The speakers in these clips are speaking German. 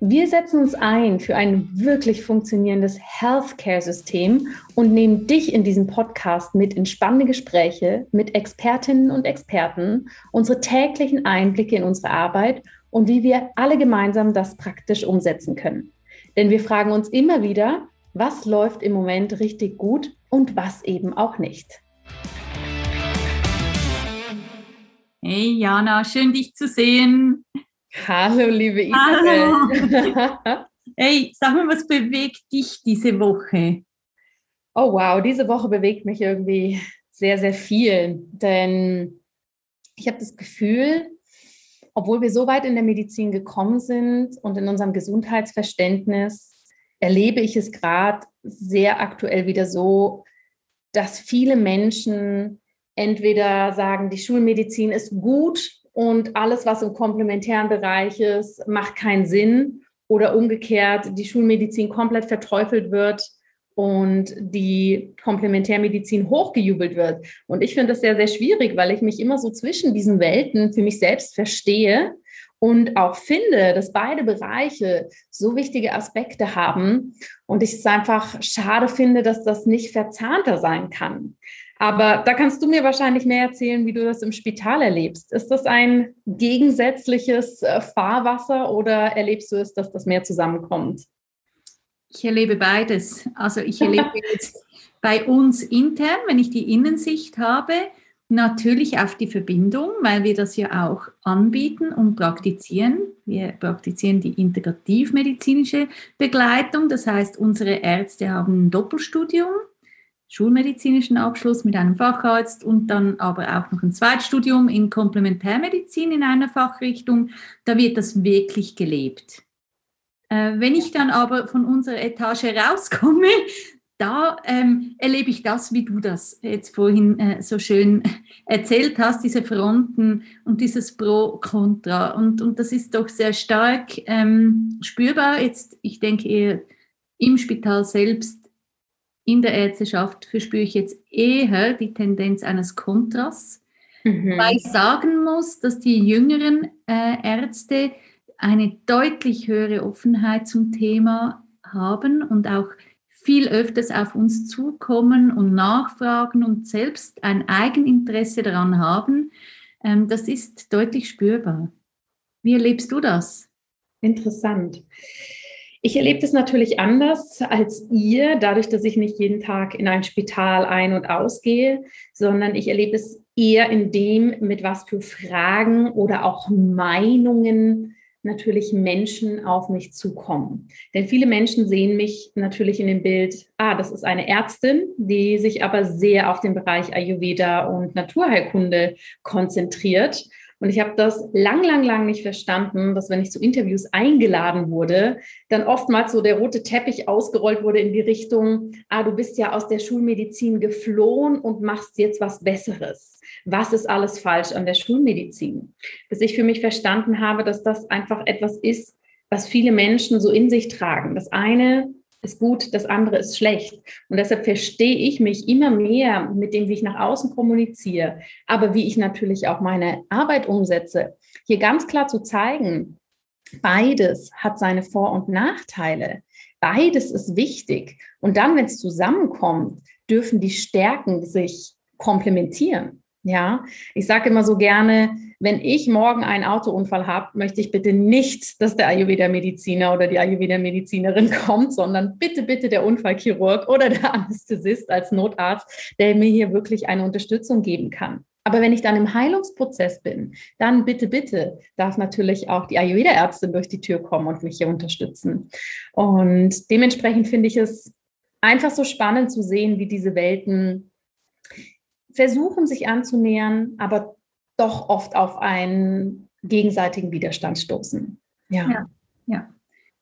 Wir setzen uns ein für ein wirklich funktionierendes Healthcare-System und nehmen dich in diesem Podcast mit in spannende Gespräche mit Expertinnen und Experten, unsere täglichen Einblicke in unsere Arbeit und wie wir alle gemeinsam das praktisch umsetzen können. Denn wir fragen uns immer wieder, was läuft im Moment richtig gut und was eben auch nicht. Hey Jana, schön dich zu sehen. Hallo, liebe Isabel. Hallo. Hey, sag mal, was bewegt dich diese Woche? Oh wow, diese Woche bewegt mich irgendwie sehr, sehr viel, denn ich habe das Gefühl, obwohl wir so weit in der Medizin gekommen sind und in unserem Gesundheitsverständnis, erlebe ich es gerade sehr aktuell wieder so, dass viele Menschen entweder sagen, die Schulmedizin ist gut und alles, was im komplementären Bereich ist, macht keinen Sinn oder umgekehrt die Schulmedizin komplett verteufelt wird und die Komplementärmedizin hochgejubelt wird. Und ich finde das sehr, sehr schwierig, weil ich mich immer so zwischen diesen Welten für mich selbst verstehe und auch finde, dass beide Bereiche so wichtige Aspekte haben und ich es einfach schade finde, dass das nicht verzahnter sein kann. Aber da kannst du mir wahrscheinlich mehr erzählen, wie du das im Spital erlebst. Ist das ein gegensätzliches äh, Fahrwasser oder erlebst du es, dass das mehr zusammenkommt? Ich erlebe beides. Also ich erlebe jetzt bei uns intern, wenn ich die Innensicht habe, natürlich auf die Verbindung, weil wir das ja auch anbieten und praktizieren. Wir praktizieren die integrativmedizinische Begleitung. Das heißt, unsere Ärzte haben ein Doppelstudium schulmedizinischen Abschluss mit einem Facharzt und dann aber auch noch ein Zweitstudium in Komplementärmedizin in einer Fachrichtung. Da wird das wirklich gelebt. Äh, wenn ich dann aber von unserer Etage rauskomme, da ähm, erlebe ich das, wie du das jetzt vorhin äh, so schön erzählt hast, diese Fronten und dieses Pro-Contra. Und, und das ist doch sehr stark ähm, spürbar. Jetzt, ich denke eher im Spital selbst in der Ärzteschaft verspüre ich jetzt eher die Tendenz eines Kontras, mhm. weil ich sagen muss, dass die jüngeren äh, Ärzte eine deutlich höhere Offenheit zum Thema haben und auch viel öfters auf uns zukommen und nachfragen und selbst ein Eigeninteresse daran haben. Ähm, das ist deutlich spürbar. Wie erlebst du das? Interessant. Ich erlebe das natürlich anders als ihr, dadurch, dass ich nicht jeden Tag in ein Spital ein- und ausgehe, sondern ich erlebe es eher in dem, mit was für Fragen oder auch Meinungen natürlich Menschen auf mich zukommen. Denn viele Menschen sehen mich natürlich in dem Bild, ah, das ist eine Ärztin, die sich aber sehr auf den Bereich Ayurveda und Naturheilkunde konzentriert und ich habe das lang, lang, lang nicht verstanden, dass wenn ich zu Interviews eingeladen wurde, dann oftmals so der rote Teppich ausgerollt wurde in die Richtung, ah, du bist ja aus der Schulmedizin geflohen und machst jetzt was Besseres. Was ist alles falsch an der Schulmedizin? Bis ich für mich verstanden habe, dass das einfach etwas ist, was viele Menschen so in sich tragen. Das eine ist gut, das andere ist schlecht. Und deshalb verstehe ich mich immer mehr mit dem, wie ich nach außen kommuniziere, aber wie ich natürlich auch meine Arbeit umsetze. Hier ganz klar zu zeigen, beides hat seine Vor- und Nachteile. Beides ist wichtig. Und dann, wenn es zusammenkommt, dürfen die Stärken sich komplementieren. Ja, ich sage immer so gerne, wenn ich morgen einen Autounfall habe, möchte ich bitte nicht, dass der Ayurveda-Mediziner oder die Ayurveda-Medizinerin kommt, sondern bitte, bitte der Unfallchirurg oder der Anästhesist als Notarzt, der mir hier wirklich eine Unterstützung geben kann. Aber wenn ich dann im Heilungsprozess bin, dann bitte, bitte darf natürlich auch die Ayurveda-Ärztin durch die Tür kommen und mich hier unterstützen. Und dementsprechend finde ich es einfach so spannend zu sehen, wie diese Welten versuchen sich anzunähern, aber doch oft auf einen gegenseitigen Widerstand stoßen. Ja. ja, ja.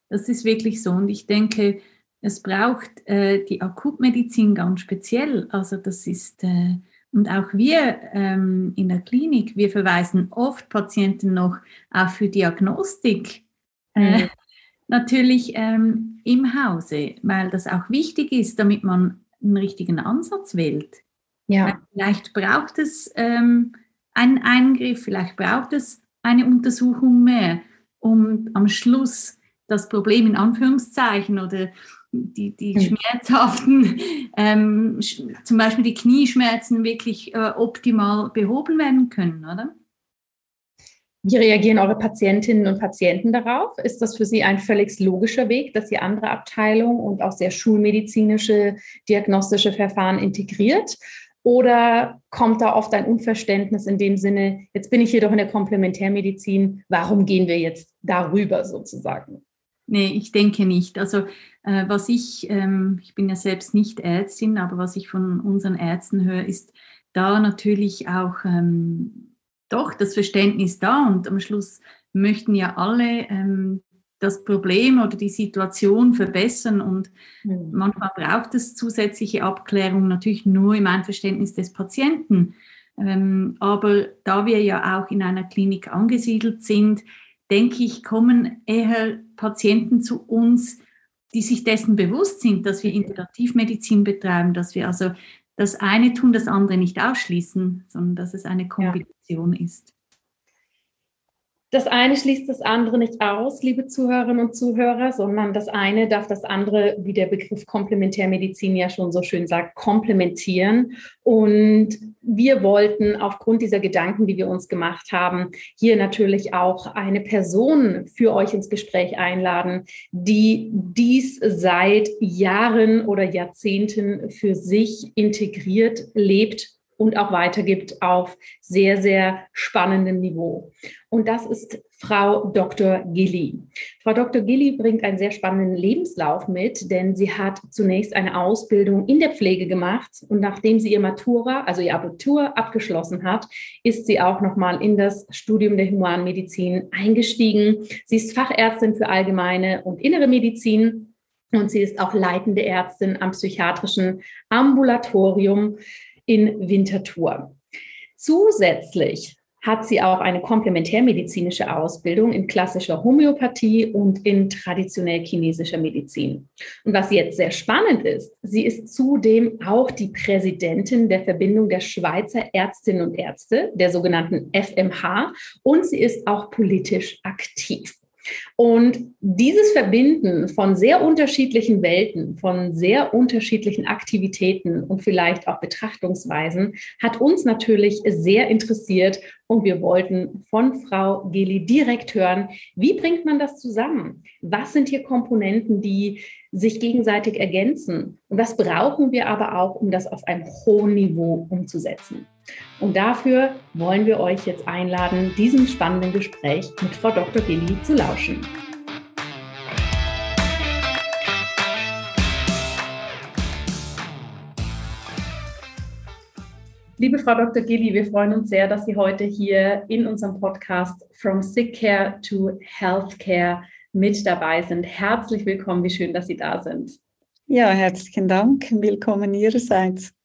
Das ist wirklich so. Und ich denke, es braucht äh, die Akutmedizin ganz speziell. Also das ist, äh, und auch wir ähm, in der Klinik, wir verweisen oft Patienten noch auch für Diagnostik. Äh, natürlich ähm, im Hause, weil das auch wichtig ist, damit man einen richtigen Ansatz wählt. Ja. Vielleicht braucht es ähm, einen Eingriff, vielleicht braucht es eine Untersuchung mehr, um am Schluss das Problem in Anführungszeichen oder die, die hm. schmerzhaften, ähm, zum Beispiel die Knieschmerzen wirklich äh, optimal behoben werden können, oder? Wie reagieren eure Patientinnen und Patienten darauf? Ist das für Sie ein völlig logischer Weg, dass Sie andere Abteilungen und auch sehr schulmedizinische diagnostische Verfahren integriert? Oder kommt da oft ein Unverständnis in dem Sinne, jetzt bin ich hier doch in der Komplementärmedizin, warum gehen wir jetzt darüber sozusagen? Nee, ich denke nicht. Also äh, was ich, ähm, ich bin ja selbst nicht Ärztin, aber was ich von unseren Ärzten höre, ist da natürlich auch ähm, doch das Verständnis da und am Schluss möchten ja alle ähm, das Problem oder die Situation verbessern und mhm. manchmal braucht es zusätzliche Abklärung natürlich nur im Einverständnis des Patienten. Ähm, aber da wir ja auch in einer Klinik angesiedelt sind, denke ich, kommen eher Patienten zu uns, die sich dessen bewusst sind, dass wir Integrativmedizin betreiben, dass wir also das eine tun, das andere nicht ausschließen, sondern dass es eine Kombination ja. ist. Das eine schließt das andere nicht aus, liebe Zuhörerinnen und Zuhörer, sondern das eine darf das andere, wie der Begriff Komplementärmedizin ja schon so schön sagt, komplementieren. Und wir wollten aufgrund dieser Gedanken, die wir uns gemacht haben, hier natürlich auch eine Person für euch ins Gespräch einladen, die dies seit Jahren oder Jahrzehnten für sich integriert lebt und auch weitergibt auf sehr, sehr spannendem Niveau. Und das ist Frau Dr. Gilly. Frau Dr. Gilly bringt einen sehr spannenden Lebenslauf mit, denn sie hat zunächst eine Ausbildung in der Pflege gemacht und nachdem sie ihr Matura, also ihr Abitur abgeschlossen hat, ist sie auch nochmal in das Studium der Humanmedizin eingestiegen. Sie ist Fachärztin für allgemeine und innere Medizin und sie ist auch leitende Ärztin am psychiatrischen Ambulatorium in Winterthur. Zusätzlich hat sie auch eine komplementärmedizinische Ausbildung in klassischer Homöopathie und in traditionell chinesischer Medizin. Und was jetzt sehr spannend ist, sie ist zudem auch die Präsidentin der Verbindung der Schweizer Ärztinnen und Ärzte, der sogenannten FMH, und sie ist auch politisch aktiv. Und dieses Verbinden von sehr unterschiedlichen Welten, von sehr unterschiedlichen Aktivitäten und vielleicht auch Betrachtungsweisen hat uns natürlich sehr interessiert und wir wollten von Frau Geli direkt hören, wie bringt man das zusammen? Was sind hier Komponenten, die sich gegenseitig ergänzen? Und was brauchen wir aber auch, um das auf einem hohen Niveau umzusetzen? Und dafür wollen wir euch jetzt einladen, diesem spannenden Gespräch mit Frau Dr. Gilly zu lauschen. Liebe Frau Dr. Gilly, wir freuen uns sehr, dass Sie heute hier in unserem Podcast From Sick Care to Healthcare mit dabei sind. Herzlich willkommen, wie schön, dass Sie da sind. Ja, herzlichen Dank. Willkommen Ihrerseits.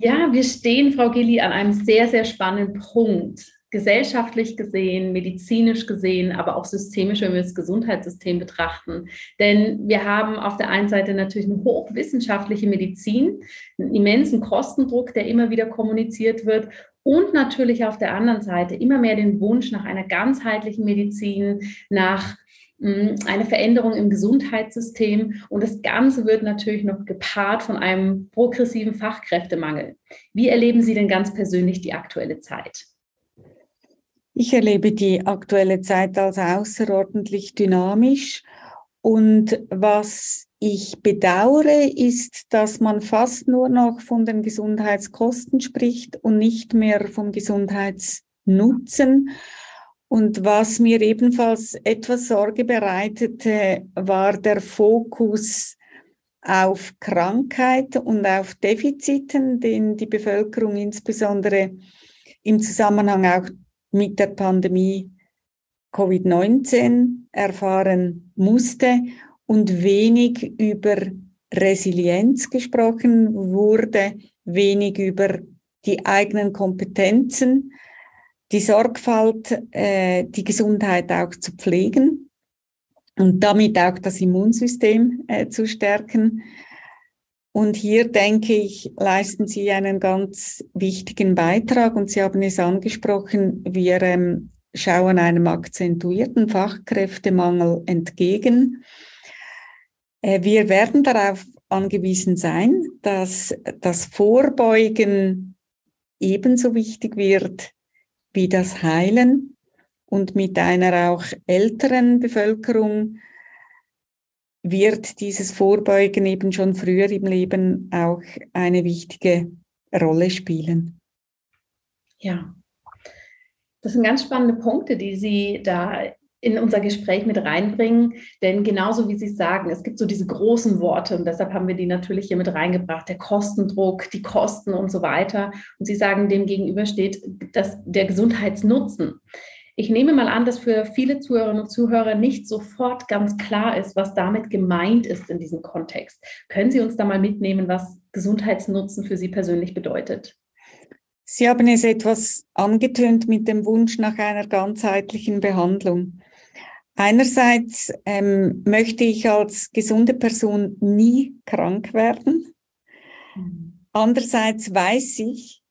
Ja, wir stehen, Frau Gilly, an einem sehr, sehr spannenden Punkt. Gesellschaftlich gesehen, medizinisch gesehen, aber auch systemisch, wenn wir das Gesundheitssystem betrachten. Denn wir haben auf der einen Seite natürlich eine hochwissenschaftliche Medizin, einen immensen Kostendruck, der immer wieder kommuniziert wird und natürlich auf der anderen Seite immer mehr den Wunsch nach einer ganzheitlichen Medizin, nach eine Veränderung im Gesundheitssystem und das Ganze wird natürlich noch gepaart von einem progressiven Fachkräftemangel. Wie erleben Sie denn ganz persönlich die aktuelle Zeit? Ich erlebe die aktuelle Zeit als außerordentlich dynamisch und was ich bedauere, ist, dass man fast nur noch von den Gesundheitskosten spricht und nicht mehr vom Gesundheitsnutzen. Und was mir ebenfalls etwas Sorge bereitete, war der Fokus auf Krankheit und auf Defiziten, den die Bevölkerung insbesondere im Zusammenhang auch mit der Pandemie Covid-19 erfahren musste und wenig über Resilienz gesprochen wurde, wenig über die eigenen Kompetenzen, die Sorgfalt, äh, die Gesundheit auch zu pflegen und damit auch das Immunsystem äh, zu stärken. Und hier denke ich, leisten Sie einen ganz wichtigen Beitrag und Sie haben es angesprochen, wir ähm, schauen einem akzentuierten Fachkräftemangel entgegen. Äh, wir werden darauf angewiesen sein, dass das Vorbeugen ebenso wichtig wird wie das Heilen und mit einer auch älteren Bevölkerung wird dieses Vorbeugen eben schon früher im Leben auch eine wichtige Rolle spielen. Ja, das sind ganz spannende Punkte, die Sie da in unser Gespräch mit reinbringen. Denn genauso wie Sie sagen, es gibt so diese großen Worte und deshalb haben wir die natürlich hier mit reingebracht, der Kostendruck, die Kosten und so weiter. Und Sie sagen, dem gegenüber steht dass der Gesundheitsnutzen. Ich nehme mal an, dass für viele Zuhörerinnen und Zuhörer nicht sofort ganz klar ist, was damit gemeint ist in diesem Kontext. Können Sie uns da mal mitnehmen, was Gesundheitsnutzen für Sie persönlich bedeutet? Sie haben es etwas angetönt mit dem Wunsch nach einer ganzheitlichen Behandlung. Einerseits ähm, möchte ich als gesunde Person nie krank werden. Mhm. Andererseits weiß ich,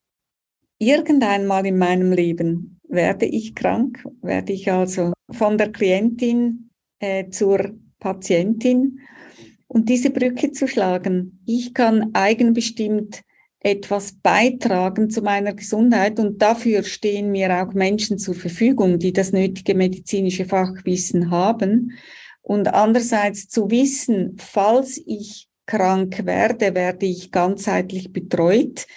irgendeinmal in meinem Leben werde ich krank, werde ich also von der Klientin äh, zur Patientin und diese Brücke zu schlagen. Ich kann eigenbestimmt etwas beitragen zu meiner Gesundheit und dafür stehen mir auch Menschen zur Verfügung, die das nötige medizinische Fachwissen haben. Und andererseits zu wissen, falls ich krank werde, werde ich ganzheitlich betreut.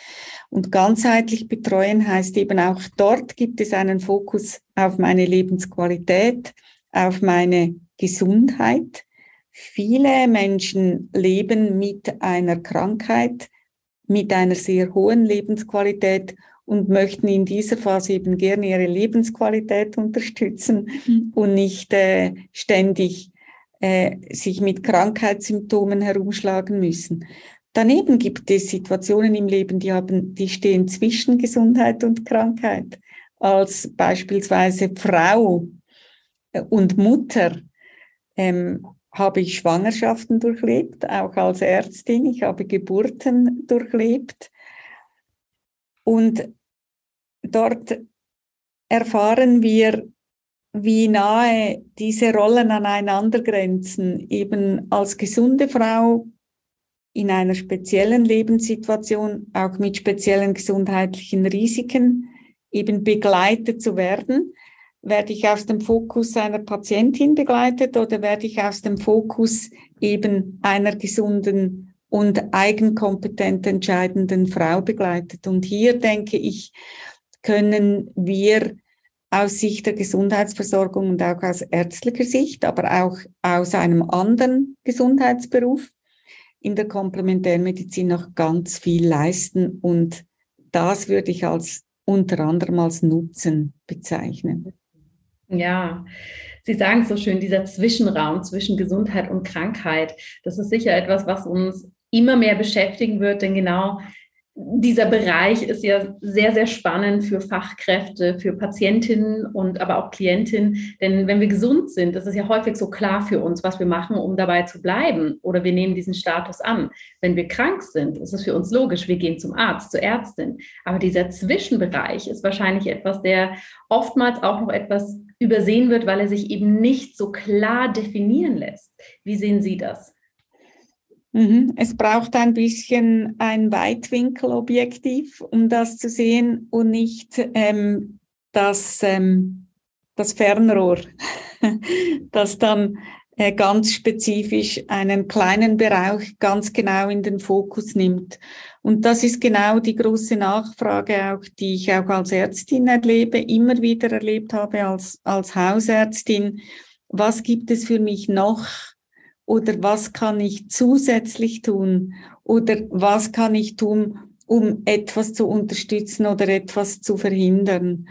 Und ganzheitlich betreuen heißt eben auch dort gibt es einen Fokus auf meine Lebensqualität, auf meine Gesundheit. Viele Menschen leben mit einer Krankheit, mit einer sehr hohen Lebensqualität und möchten in dieser Phase eben gerne ihre Lebensqualität unterstützen mhm. und nicht äh, ständig äh, sich mit Krankheitssymptomen herumschlagen müssen. Daneben gibt es Situationen im Leben, die haben, die stehen zwischen Gesundheit und Krankheit. Als beispielsweise Frau und Mutter ähm, habe ich Schwangerschaften durchlebt, auch als Ärztin. Ich habe Geburten durchlebt. Und dort erfahren wir, wie nahe diese Rollen aneinander grenzen. Eben als gesunde Frau in einer speziellen Lebenssituation, auch mit speziellen gesundheitlichen Risiken, eben begleitet zu werden. Werde ich aus dem Fokus einer Patientin begleitet oder werde ich aus dem Fokus eben einer gesunden und eigenkompetent entscheidenden Frau begleitet? Und hier denke ich, können wir aus Sicht der Gesundheitsversorgung und auch aus ärztlicher Sicht, aber auch aus einem anderen Gesundheitsberuf in der Komplementärmedizin noch ganz viel leisten. Und das würde ich als unter anderem als Nutzen bezeichnen. Ja, Sie sagen so schön, dieser Zwischenraum zwischen Gesundheit und Krankheit, das ist sicher etwas, was uns immer mehr beschäftigen wird, denn genau dieser Bereich ist ja sehr, sehr spannend für Fachkräfte, für Patientinnen und aber auch Klientinnen. Denn wenn wir gesund sind, das ist ja häufig so klar für uns, was wir machen, um dabei zu bleiben. Oder wir nehmen diesen Status an. Wenn wir krank sind, ist es für uns logisch, wir gehen zum Arzt, zur Ärztin. Aber dieser Zwischenbereich ist wahrscheinlich etwas, der oftmals auch noch etwas übersehen wird, weil er sich eben nicht so klar definieren lässt. Wie sehen Sie das? Mhm. Es braucht ein bisschen ein Weitwinkelobjektiv, um das zu sehen und nicht ähm, das, ähm, das Fernrohr, das dann ganz spezifisch einen kleinen Bereich ganz genau in den Fokus nimmt. Und das ist genau die große Nachfrage, auch die ich auch als Ärztin erlebe, immer wieder erlebt habe als, als Hausärztin. Was gibt es für mich noch? oder was kann ich zusätzlich tun oder was kann ich tun, um etwas zu unterstützen oder etwas zu verhindern.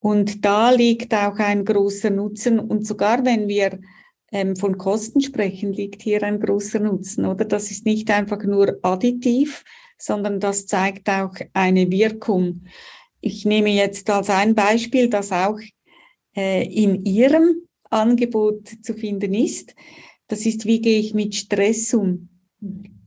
Und da liegt auch ein großer Nutzen. Und sogar wenn wir ähm, von Kosten sprechen, liegt hier ein großer Nutzen, oder? Das ist nicht einfach nur additiv, sondern das zeigt auch eine Wirkung. Ich nehme jetzt als ein Beispiel, das auch äh, in Ihrem Angebot zu finden ist. Das ist, wie gehe ich mit Stress um?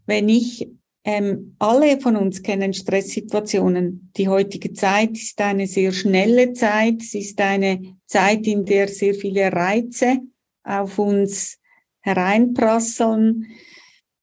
Wenn ich, ähm, alle von uns kennen Stresssituationen. Die heutige Zeit ist eine sehr schnelle Zeit. Es ist eine Zeit, in der sehr viele Reize auf uns hereinprasseln.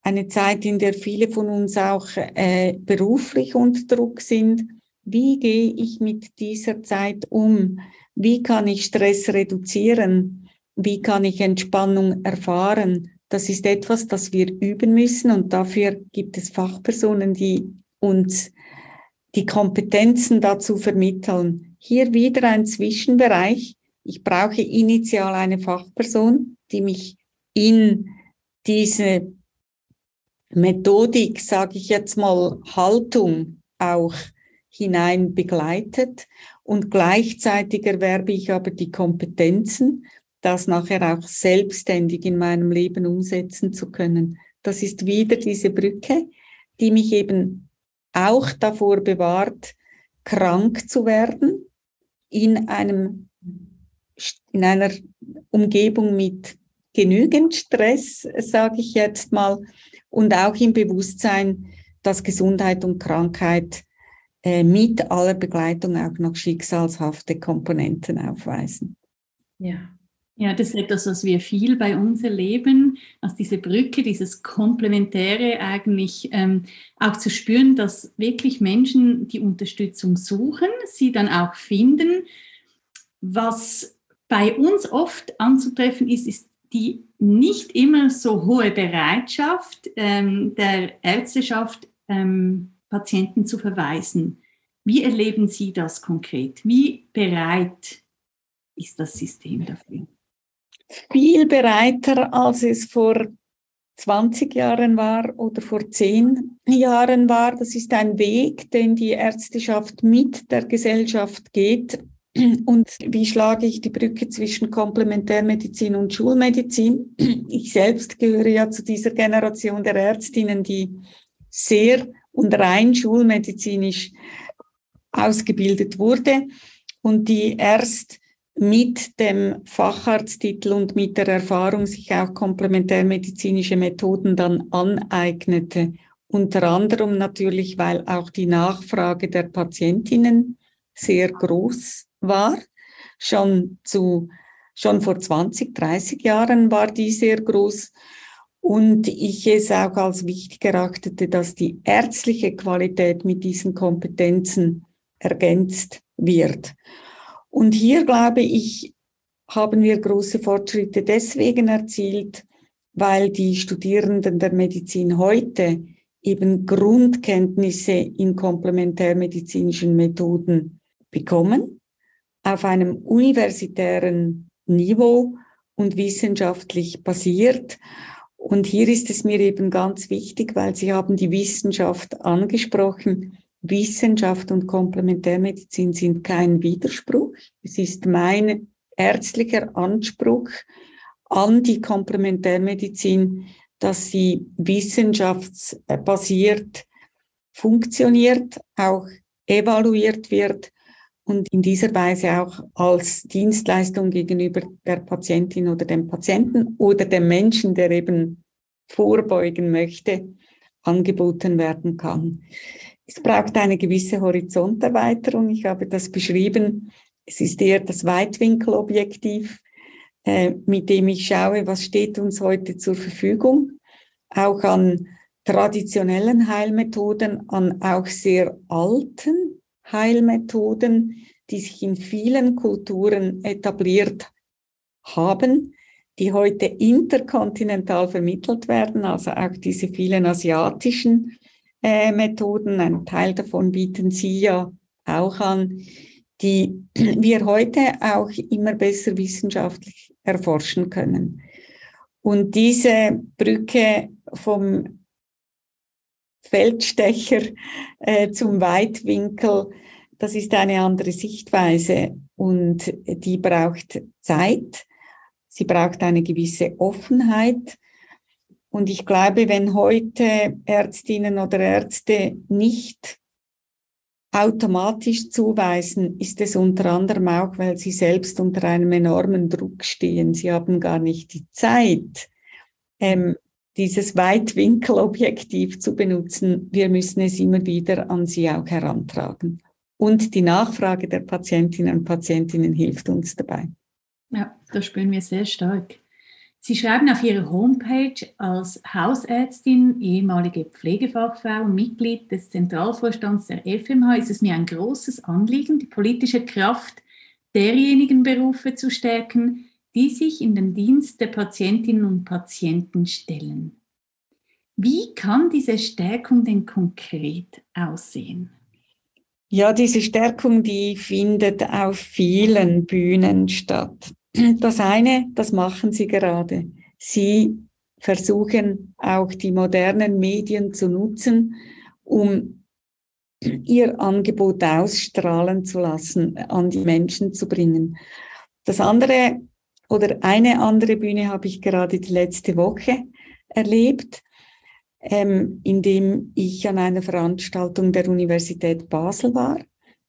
Eine Zeit, in der viele von uns auch äh, beruflich unter Druck sind. Wie gehe ich mit dieser Zeit um? Wie kann ich Stress reduzieren? Wie kann ich Entspannung erfahren? Das ist etwas, das wir üben müssen und dafür gibt es Fachpersonen, die uns die Kompetenzen dazu vermitteln. Hier wieder ein Zwischenbereich. Ich brauche initial eine Fachperson, die mich in diese Methodik, sage ich jetzt mal, Haltung auch hinein begleitet und gleichzeitig erwerbe ich aber die Kompetenzen, das nachher auch selbstständig in meinem Leben umsetzen zu können. Das ist wieder diese Brücke, die mich eben auch davor bewahrt, krank zu werden in einem, in einer Umgebung mit genügend Stress, sage ich jetzt mal, und auch im Bewusstsein, dass Gesundheit und Krankheit äh, mit aller Begleitung auch noch schicksalshafte Komponenten aufweisen. Ja. Ja, das ist etwas, was wir viel bei uns erleben, als diese Brücke, dieses Komplementäre eigentlich ähm, auch zu spüren, dass wirklich Menschen die Unterstützung suchen, sie dann auch finden. Was bei uns oft anzutreffen ist, ist die nicht immer so hohe Bereitschaft ähm, der Ärzteschaft, ähm, Patienten zu verweisen. Wie erleben Sie das konkret? Wie bereit ist das System dafür? viel bereiter, als es vor 20 Jahren war oder vor 10 Jahren war. Das ist ein Weg, den die Ärzteschaft mit der Gesellschaft geht. Und wie schlage ich die Brücke zwischen Komplementärmedizin und Schulmedizin? Ich selbst gehöre ja zu dieser Generation der Ärztinnen, die sehr und rein schulmedizinisch ausgebildet wurde und die erst mit dem Facharzttitel und mit der Erfahrung sich auch komplementärmedizinische Methoden dann aneignete. Unter anderem natürlich, weil auch die Nachfrage der Patientinnen sehr groß war. Schon zu, schon vor 20, 30 Jahren war die sehr groß. Und ich es auch als wichtig erachtete, dass die ärztliche Qualität mit diesen Kompetenzen ergänzt wird. Und hier, glaube ich, haben wir große Fortschritte deswegen erzielt, weil die Studierenden der Medizin heute eben Grundkenntnisse in komplementärmedizinischen Methoden bekommen, auf einem universitären Niveau und wissenschaftlich basiert. Und hier ist es mir eben ganz wichtig, weil Sie haben die Wissenschaft angesprochen. Wissenschaft und Komplementärmedizin sind kein Widerspruch. Es ist mein ärztlicher Anspruch an die Komplementärmedizin, dass sie wissenschaftsbasiert funktioniert, auch evaluiert wird und in dieser Weise auch als Dienstleistung gegenüber der Patientin oder dem Patienten oder dem Menschen, der eben vorbeugen möchte, angeboten werden kann. Es braucht eine gewisse Horizonterweiterung. Ich habe das beschrieben. Es ist eher das Weitwinkelobjektiv, äh, mit dem ich schaue, was steht uns heute zur Verfügung, auch an traditionellen Heilmethoden, an auch sehr alten Heilmethoden, die sich in vielen Kulturen etabliert haben, die heute interkontinental vermittelt werden, also auch diese vielen asiatischen äh, Methoden. Ein Teil davon bieten Sie ja auch an, die wir heute auch immer besser wissenschaftlich erforschen können. Und diese Brücke vom Feldstecher äh, zum Weitwinkel, das ist eine andere Sichtweise und die braucht Zeit. Sie braucht eine gewisse Offenheit. Und ich glaube, wenn heute Ärztinnen oder Ärzte nicht automatisch zuweisen, ist es unter anderem auch, weil sie selbst unter einem enormen Druck stehen. Sie haben gar nicht die Zeit, ähm, dieses Weitwinkelobjektiv zu benutzen. Wir müssen es immer wieder an sie auch herantragen. Und die Nachfrage der Patientinnen und Patientinnen hilft uns dabei. Ja, das spüren wir sehr stark. Sie schreiben auf Ihrer Homepage als Hausärztin, ehemalige Pflegefachfrau Mitglied des Zentralvorstands der FMH ist es mir ein großes Anliegen, die politische Kraft derjenigen Berufe zu stärken, die sich in den Dienst der Patientinnen und Patienten stellen. Wie kann diese Stärkung denn konkret aussehen? Ja, diese Stärkung, die findet auf vielen Bühnen statt. Das eine, das machen Sie gerade. Sie versuchen auch die modernen Medien zu nutzen, um ihr Angebot ausstrahlen zu lassen, an die Menschen zu bringen. Das andere oder eine andere Bühne habe ich gerade die letzte Woche erlebt, ähm, indem ich an einer Veranstaltung der Universität Basel war.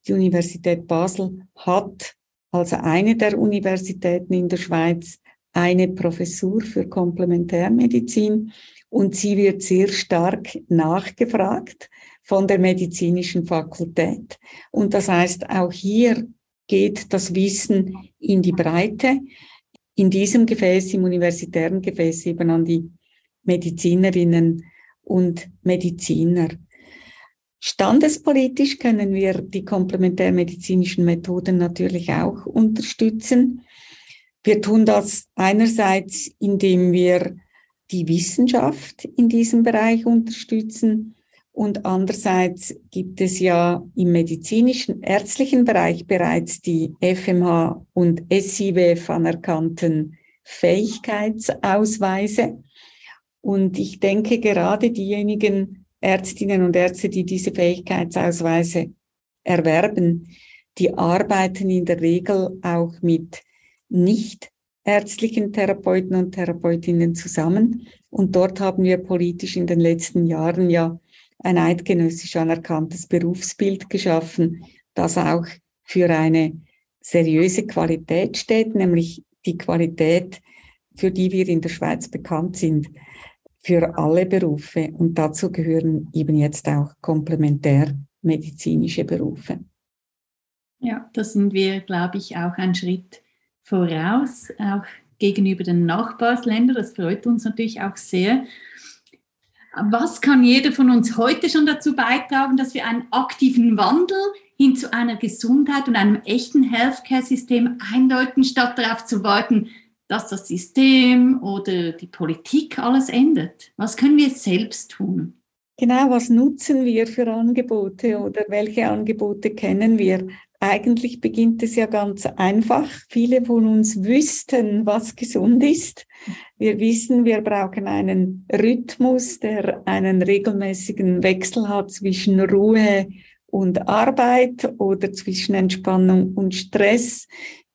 Die Universität Basel hat also eine der Universitäten in der Schweiz, eine Professur für Komplementärmedizin und sie wird sehr stark nachgefragt von der medizinischen Fakultät. Und das heißt, auch hier geht das Wissen in die Breite, in diesem Gefäß, im universitären Gefäß eben an die Medizinerinnen und Mediziner. Standespolitisch können wir die komplementärmedizinischen Methoden natürlich auch unterstützen. Wir tun das einerseits, indem wir die Wissenschaft in diesem Bereich unterstützen und andererseits gibt es ja im medizinischen, ärztlichen Bereich bereits die FMH und SIWF anerkannten Fähigkeitsausweise. Und ich denke, gerade diejenigen, Ärztinnen und Ärzte, die diese Fähigkeitsausweise erwerben, die arbeiten in der Regel auch mit nicht ärztlichen Therapeuten und Therapeutinnen zusammen. Und dort haben wir politisch in den letzten Jahren ja ein eidgenössisch anerkanntes Berufsbild geschaffen, das auch für eine seriöse Qualität steht, nämlich die Qualität, für die wir in der Schweiz bekannt sind für alle Berufe und dazu gehören eben jetzt auch komplementärmedizinische Berufe. Ja, da sind wir, glaube ich, auch einen Schritt voraus, auch gegenüber den Nachbarsländern. Das freut uns natürlich auch sehr. Was kann jeder von uns heute schon dazu beitragen, dass wir einen aktiven Wandel hin zu einer Gesundheit und einem echten Healthcare-System eindeuten, statt darauf zu warten, dass das System oder die Politik alles ändert? Was können wir selbst tun? Genau, was nutzen wir für Angebote oder welche Angebote kennen wir? Eigentlich beginnt es ja ganz einfach. Viele von uns wüssten, was gesund ist. Wir wissen, wir brauchen einen Rhythmus, der einen regelmäßigen Wechsel hat zwischen Ruhe und Arbeit oder zwischen Entspannung und Stress.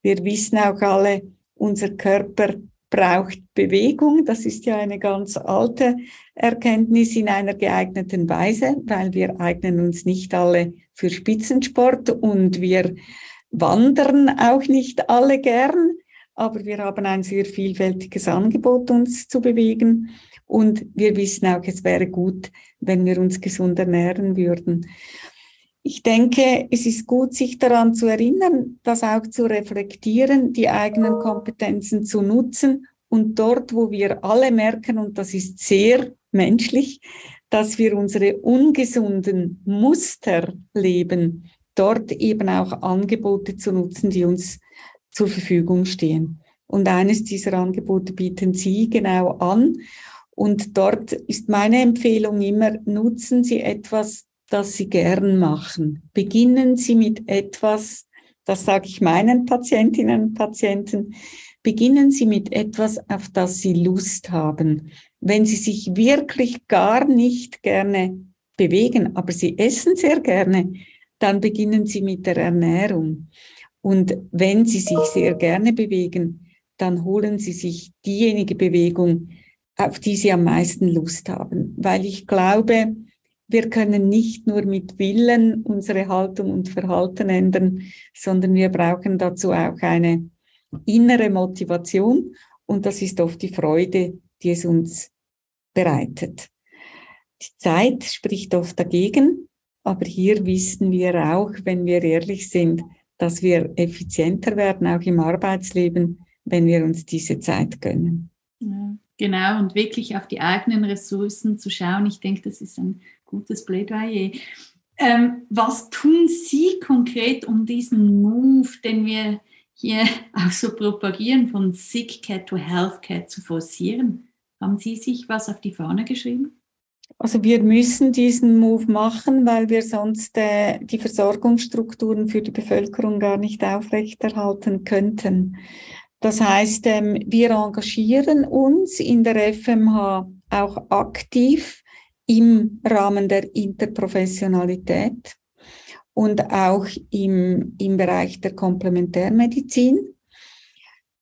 Wir wissen auch alle, unser Körper braucht Bewegung. Das ist ja eine ganz alte Erkenntnis in einer geeigneten Weise, weil wir eignen uns nicht alle für Spitzensport und wir wandern auch nicht alle gern, aber wir haben ein sehr vielfältiges Angebot, uns zu bewegen. Und wir wissen auch, es wäre gut, wenn wir uns gesund ernähren würden. Ich denke, es ist gut, sich daran zu erinnern, das auch zu reflektieren, die eigenen Kompetenzen zu nutzen und dort, wo wir alle merken, und das ist sehr menschlich, dass wir unsere ungesunden Muster leben, dort eben auch Angebote zu nutzen, die uns zur Verfügung stehen. Und eines dieser Angebote bieten Sie genau an. Und dort ist meine Empfehlung immer, nutzen Sie etwas, das Sie gern machen. Beginnen Sie mit etwas, das sage ich meinen Patientinnen und Patienten, beginnen Sie mit etwas, auf das Sie Lust haben. Wenn Sie sich wirklich gar nicht gerne bewegen, aber Sie essen sehr gerne, dann beginnen Sie mit der Ernährung. Und wenn Sie sich sehr gerne bewegen, dann holen Sie sich diejenige Bewegung, auf die Sie am meisten Lust haben. Weil ich glaube, wir können nicht nur mit Willen unsere Haltung und Verhalten ändern, sondern wir brauchen dazu auch eine innere Motivation und das ist oft die Freude, die es uns bereitet. Die Zeit spricht oft dagegen, aber hier wissen wir auch, wenn wir ehrlich sind, dass wir effizienter werden, auch im Arbeitsleben, wenn wir uns diese Zeit gönnen. Genau, und wirklich auf die eigenen Ressourcen zu schauen. Ich denke, das ist ein gutes Plädoyer. Ähm, was tun Sie konkret, um diesen Move, den wir hier auch so propagieren, von Sick Cat to Health Cat zu forcieren? Haben Sie sich was auf die Fahne geschrieben? Also wir müssen diesen Move machen, weil wir sonst äh, die Versorgungsstrukturen für die Bevölkerung gar nicht aufrechterhalten könnten. Das heißt, ähm, wir engagieren uns in der FMH auch aktiv im Rahmen der Interprofessionalität und auch im, im Bereich der Komplementärmedizin.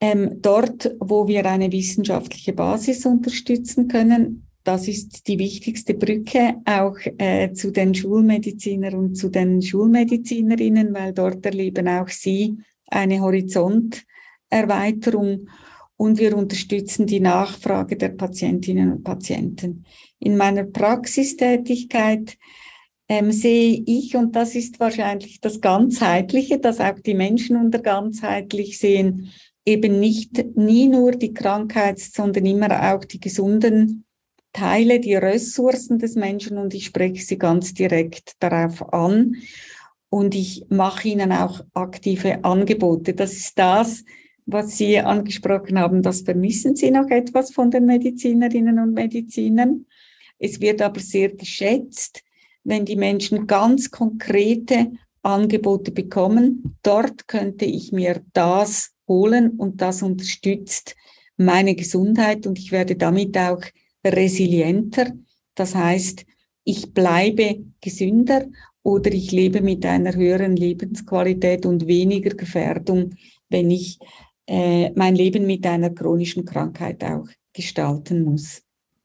Ähm, dort, wo wir eine wissenschaftliche Basis unterstützen können, das ist die wichtigste Brücke auch äh, zu den Schulmedizinern und zu den Schulmedizinerinnen, weil dort erleben auch sie eine Horizonterweiterung und wir unterstützen die Nachfrage der Patientinnen und Patienten. In meiner Praxistätigkeit ähm, sehe ich, und das ist wahrscheinlich das Ganzheitliche, dass auch die Menschen unter ganzheitlich sehen, eben nicht nie nur die Krankheits-, sondern immer auch die gesunden Teile, die Ressourcen des Menschen und ich spreche sie ganz direkt darauf an und ich mache ihnen auch aktive Angebote. Das ist das, was Sie angesprochen haben, das vermissen Sie noch etwas von den Medizinerinnen und Medizinern. Es wird aber sehr geschätzt, wenn die Menschen ganz konkrete Angebote bekommen. Dort könnte ich mir das holen und das unterstützt meine Gesundheit und ich werde damit auch resilienter. Das heißt, ich bleibe gesünder oder ich lebe mit einer höheren Lebensqualität und weniger Gefährdung, wenn ich äh, mein Leben mit einer chronischen Krankheit auch gestalten muss.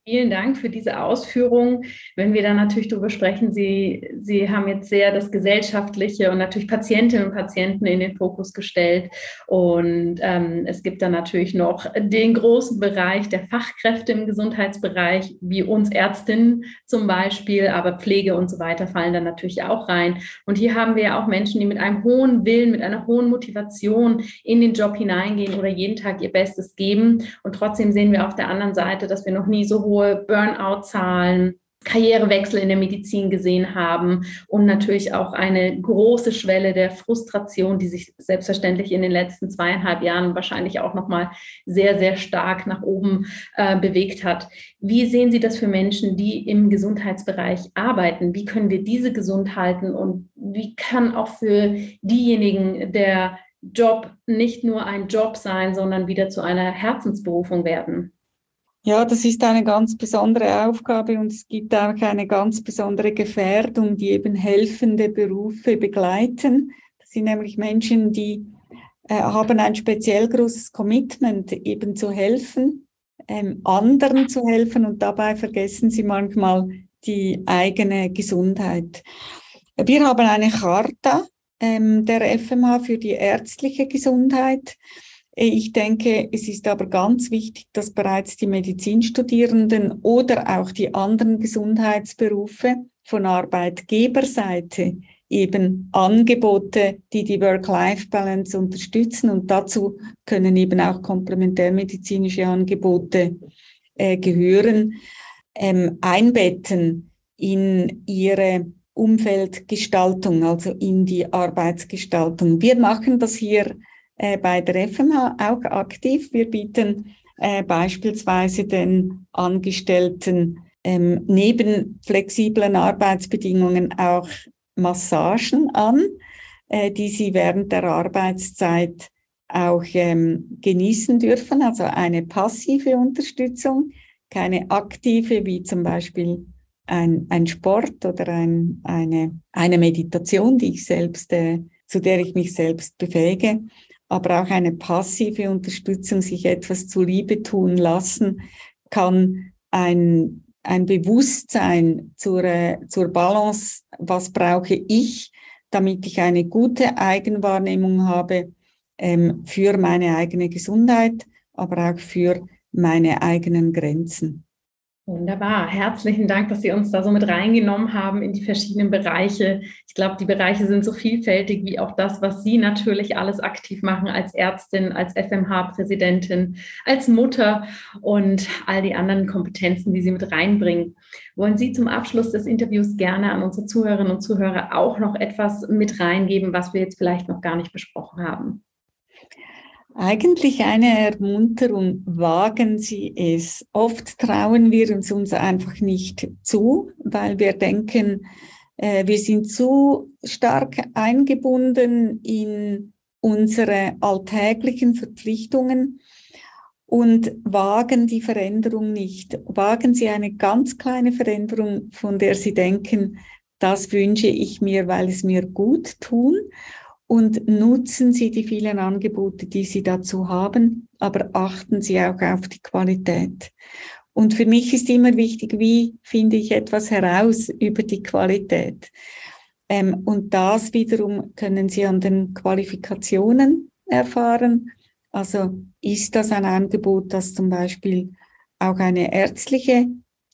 Vielen Dank für diese Ausführung. Wenn wir da natürlich darüber sprechen, Sie, Sie haben jetzt sehr das Gesellschaftliche und natürlich Patientinnen und Patienten in den Fokus gestellt. Und ähm, es gibt dann natürlich noch den großen Bereich der Fachkräfte im Gesundheitsbereich, wie uns Ärztinnen zum Beispiel, aber Pflege und so weiter fallen dann natürlich auch rein. Und hier haben wir ja auch Menschen, die mit einem hohen Willen, mit einer hohen Motivation in den Job hineingehen oder jeden Tag ihr Bestes geben. Und trotzdem sehen wir auf der anderen Seite, dass wir noch nie so hohe hohe Burnout-Zahlen, Karrierewechsel in der Medizin gesehen haben und natürlich auch eine große Schwelle der Frustration, die sich selbstverständlich in den letzten zweieinhalb Jahren wahrscheinlich auch noch mal sehr sehr stark nach oben äh, bewegt hat. Wie sehen Sie das für Menschen, die im Gesundheitsbereich arbeiten? Wie können wir diese gesund halten und wie kann auch für diejenigen der Job nicht nur ein Job sein, sondern wieder zu einer Herzensberufung werden? Ja, das ist eine ganz besondere Aufgabe und es gibt auch eine ganz besondere Gefährdung, die eben helfende Berufe begleiten. Das sind nämlich Menschen, die äh, haben ein speziell großes Commitment, eben zu helfen, ähm, anderen zu helfen und dabei vergessen sie manchmal die eigene Gesundheit. Wir haben eine Charta ähm, der FMH für die ärztliche Gesundheit. Ich denke, es ist aber ganz wichtig, dass bereits die Medizinstudierenden oder auch die anderen Gesundheitsberufe von Arbeitgeberseite eben Angebote, die die Work-Life-Balance unterstützen und dazu können eben auch komplementärmedizinische Angebote äh, gehören, ähm, einbetten in ihre Umfeldgestaltung, also in die Arbeitsgestaltung. Wir machen das hier äh, bei der FMH auch aktiv. Wir bieten äh, beispielsweise den Angestellten ähm, neben flexiblen Arbeitsbedingungen auch Massagen an, äh, die sie während der Arbeitszeit auch ähm, genießen dürfen, also eine passive Unterstützung, keine aktive, wie zum Beispiel ein, ein Sport oder ein, eine, eine Meditation, die ich selbst, äh, zu der ich mich selbst befähige. Aber auch eine passive Unterstützung, sich etwas zuliebe tun lassen, kann ein, ein Bewusstsein zur, zur Balance, was brauche ich, damit ich eine gute Eigenwahrnehmung habe ähm, für meine eigene Gesundheit, aber auch für meine eigenen Grenzen. Wunderbar. Herzlichen Dank, dass Sie uns da so mit reingenommen haben in die verschiedenen Bereiche. Ich glaube, die Bereiche sind so vielfältig wie auch das, was Sie natürlich alles aktiv machen als Ärztin, als FMH-Präsidentin, als Mutter und all die anderen Kompetenzen, die Sie mit reinbringen. Wollen Sie zum Abschluss des Interviews gerne an unsere Zuhörerinnen und Zuhörer auch noch etwas mit reingeben, was wir jetzt vielleicht noch gar nicht besprochen haben? Eigentlich eine Ermunterung, wagen Sie es. Oft trauen wir uns uns einfach nicht zu, weil wir denken, äh, wir sind zu stark eingebunden in unsere alltäglichen Verpflichtungen und wagen die Veränderung nicht. Wagen Sie eine ganz kleine Veränderung, von der Sie denken, das wünsche ich mir, weil es mir gut tun und nutzen Sie die vielen Angebote, die Sie dazu haben, aber achten Sie auch auf die Qualität. Und für mich ist immer wichtig, wie finde ich etwas heraus über die Qualität. Ähm, und das wiederum können Sie an den Qualifikationen erfahren. Also ist das ein Angebot, das zum Beispiel auch eine ärztliche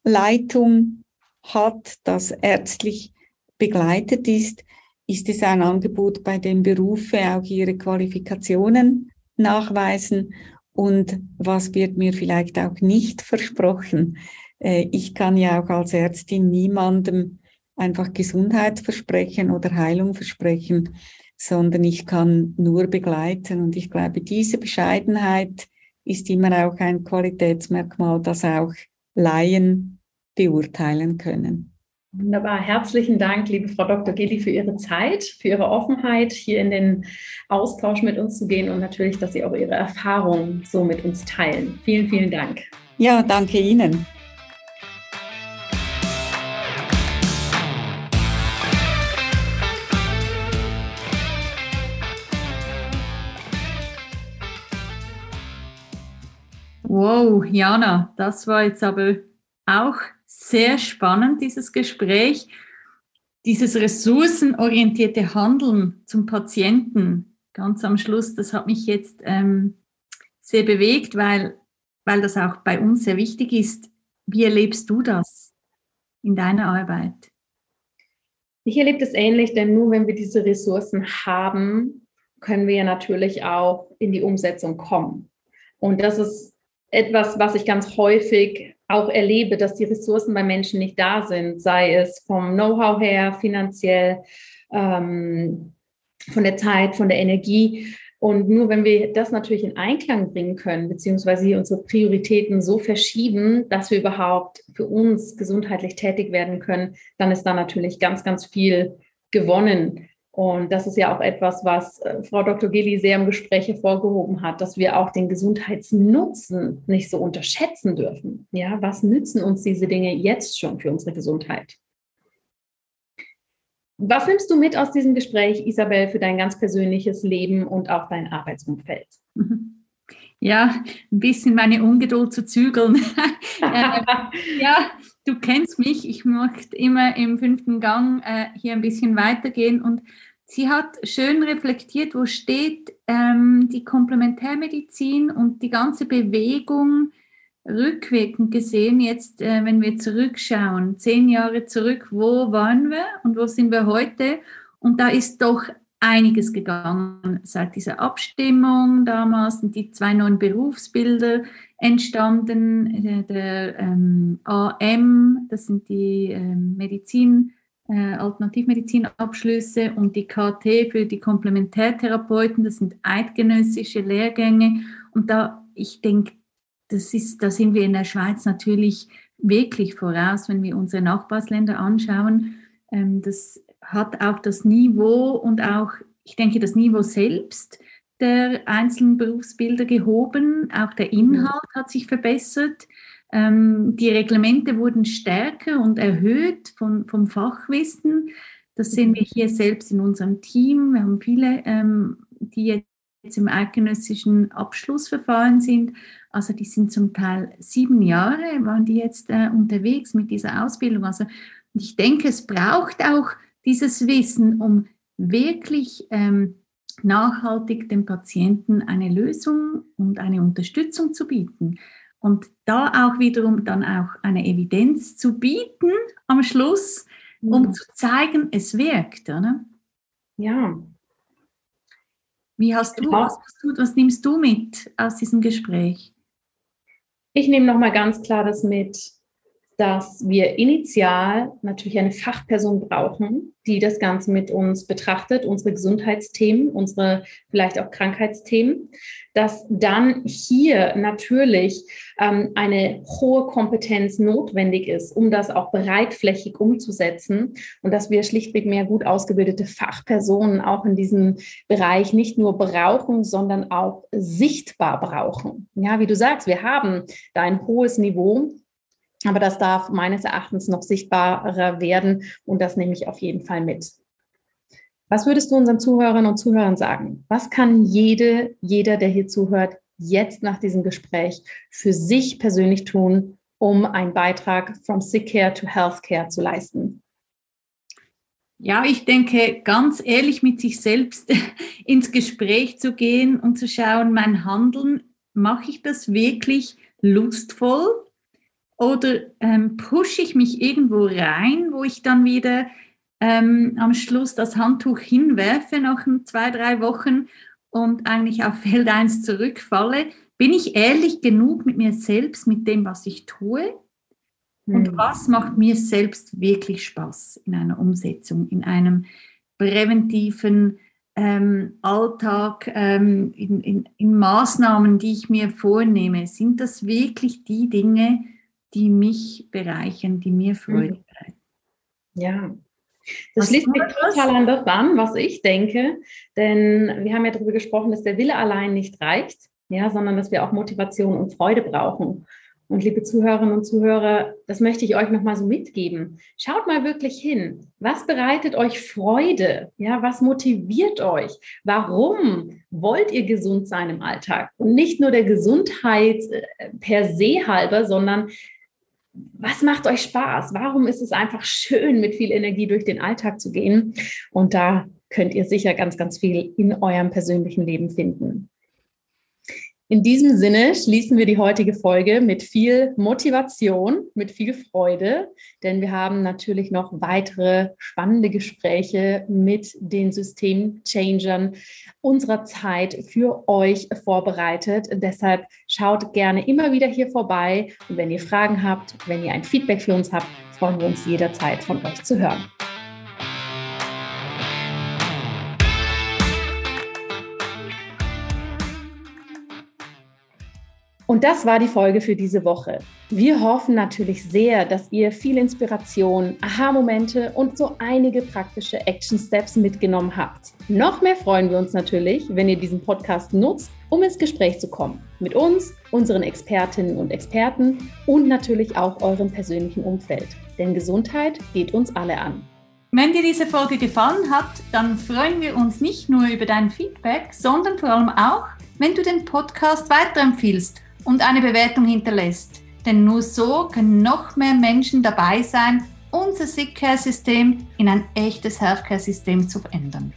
Leitung hat, das ärztlich begleitet ist, ist es ein Angebot, bei dem Berufe auch ihre Qualifikationen nachweisen und was wird mir vielleicht auch nicht versprochen. Äh, ich kann ja auch als Ärztin niemandem einfach Gesundheit versprechen oder Heilung versprechen, sondern ich kann nur begleiten. Und ich glaube, diese Bescheidenheit ist immer auch ein Qualitätsmerkmal, das auch Laien beurteilen können. Wunderbar. Herzlichen Dank, liebe Frau Dr. Geli, für Ihre Zeit, für Ihre Offenheit, hier in den Austausch mit uns zu gehen und natürlich, dass Sie auch Ihre Erfahrungen so mit uns teilen. Vielen, vielen Dank. Ja, danke Ihnen. Wow, Jana, das war jetzt aber auch sehr spannend, dieses Gespräch. Dieses ressourcenorientierte Handeln zum Patienten, ganz am Schluss, das hat mich jetzt ähm, sehr bewegt, weil, weil das auch bei uns sehr wichtig ist. Wie erlebst du das in deiner Arbeit? Ich erlebe das ähnlich, denn nur wenn wir diese Ressourcen haben, können wir natürlich auch in die Umsetzung kommen. Und das ist etwas, was ich ganz häufig auch erlebe, dass die Ressourcen bei Menschen nicht da sind, sei es vom Know-how her, finanziell, ähm, von der Zeit, von der Energie. Und nur wenn wir das natürlich in Einklang bringen können, beziehungsweise unsere Prioritäten so verschieben, dass wir überhaupt für uns gesundheitlich tätig werden können, dann ist da natürlich ganz, ganz viel gewonnen. Und das ist ja auch etwas, was äh, Frau Dr. Geli sehr im Gespräch hervorgehoben hat, dass wir auch den Gesundheitsnutzen nicht so unterschätzen dürfen. Ja, was nützen uns diese Dinge jetzt schon für unsere Gesundheit? Was nimmst du mit aus diesem Gespräch, Isabel, für dein ganz persönliches Leben und auch dein Arbeitsumfeld? Ja, ein bisschen meine Ungeduld zu zügeln. äh, ja, du kennst mich. Ich möchte immer im fünften Gang äh, hier ein bisschen weitergehen und sie hat schön reflektiert, wo steht ähm, die Komplementärmedizin und die ganze Bewegung rückwirkend gesehen, jetzt, äh, wenn wir zurückschauen, zehn Jahre zurück, wo waren wir und wo sind wir heute? Und da ist doch einiges gegangen seit dieser Abstimmung. Damals sind die zwei neuen Berufsbilder entstanden. Der, der ähm, AM, das sind die ähm, Medizin, äh, Alternativmedizinabschlüsse und die KT für die Komplementärtherapeuten, das sind eidgenössische Lehrgänge. Und da, ich denke, das ist, da sind wir in der Schweiz natürlich wirklich voraus, wenn wir unsere Nachbarsländer anschauen. Ähm, das hat auch das Niveau und auch, ich denke, das Niveau selbst der einzelnen Berufsbilder gehoben. Auch der Inhalt hat sich verbessert. Ähm, die Reglemente wurden stärker und erhöht von, vom Fachwissen. Das sehen wir hier selbst in unserem Team. Wir haben viele, ähm, die jetzt im eidgenössischen Abschlussverfahren sind. Also die sind zum Teil sieben Jahre, waren die jetzt äh, unterwegs mit dieser Ausbildung. Also ich denke, es braucht auch dieses Wissen, um wirklich ähm, nachhaltig dem Patienten eine Lösung und eine Unterstützung zu bieten. Und da auch wiederum dann auch eine Evidenz zu bieten am Schluss, um mhm. zu zeigen, es wirkt. Oder? Ja. Wie hast du, was, was nimmst du mit aus diesem Gespräch? Ich nehme nochmal ganz klar das mit, dass wir initial natürlich eine Fachperson brauchen, die das Ganze mit uns betrachtet, unsere Gesundheitsthemen, unsere vielleicht auch Krankheitsthemen, dass dann hier natürlich ähm, eine hohe Kompetenz notwendig ist, um das auch breitflächig umzusetzen und dass wir schlichtweg mehr gut ausgebildete Fachpersonen auch in diesem Bereich nicht nur brauchen, sondern auch sichtbar brauchen. Ja, wie du sagst, wir haben da ein hohes Niveau aber das darf meines Erachtens noch sichtbarer werden und das nehme ich auf jeden Fall mit. Was würdest du unseren Zuhörerinnen und Zuhörern sagen? Was kann jede, jeder, der hier zuhört, jetzt nach diesem Gespräch für sich persönlich tun, um einen Beitrag from Sick Care to Healthcare zu leisten? Ja, ich denke, ganz ehrlich mit sich selbst ins Gespräch zu gehen und zu schauen, mein Handeln, mache ich das wirklich lustvoll? Oder ähm, pushe ich mich irgendwo rein, wo ich dann wieder ähm, am Schluss das Handtuch hinwerfe nach zwei, drei Wochen und eigentlich auf Feld 1 zurückfalle? Bin ich ehrlich genug mit mir selbst, mit dem, was ich tue? Und hm. was macht mir selbst wirklich Spaß in einer Umsetzung, in einem präventiven ähm, Alltag, ähm, in, in, in Maßnahmen, die ich mir vornehme? Sind das wirklich die Dinge, die mich bereichern, die mir Freude mhm. bereiten. Ja, das schließt mich total an das an, was ich denke, denn wir haben ja darüber gesprochen, dass der Wille allein nicht reicht, ja, sondern dass wir auch Motivation und Freude brauchen. Und liebe Zuhörerinnen und Zuhörer, das möchte ich euch nochmal so mitgeben. Schaut mal wirklich hin. Was bereitet euch Freude? Ja, was motiviert euch? Warum wollt ihr gesund sein im Alltag? Und nicht nur der Gesundheit äh, per se halber, sondern was macht euch Spaß? Warum ist es einfach schön, mit viel Energie durch den Alltag zu gehen? Und da könnt ihr sicher ganz, ganz viel in eurem persönlichen Leben finden. In diesem Sinne schließen wir die heutige Folge mit viel Motivation, mit viel Freude, denn wir haben natürlich noch weitere spannende Gespräche mit den Systemchangern unserer Zeit für euch vorbereitet. Deshalb schaut gerne immer wieder hier vorbei und wenn ihr Fragen habt, wenn ihr ein Feedback für uns habt, freuen wir uns jederzeit von euch zu hören. Und das war die Folge für diese Woche. Wir hoffen natürlich sehr, dass ihr viel Inspiration, Aha-Momente und so einige praktische Action-Steps mitgenommen habt. Noch mehr freuen wir uns natürlich, wenn ihr diesen Podcast nutzt, um ins Gespräch zu kommen. Mit uns, unseren Expertinnen und Experten und natürlich auch eurem persönlichen Umfeld. Denn Gesundheit geht uns alle an. Wenn dir diese Folge gefallen hat, dann freuen wir uns nicht nur über dein Feedback, sondern vor allem auch, wenn du den Podcast weiterempfiehlst und eine Bewertung hinterlässt. Denn nur so können noch mehr Menschen dabei sein, unser Sick Care System in ein echtes Healthcare System zu verändern.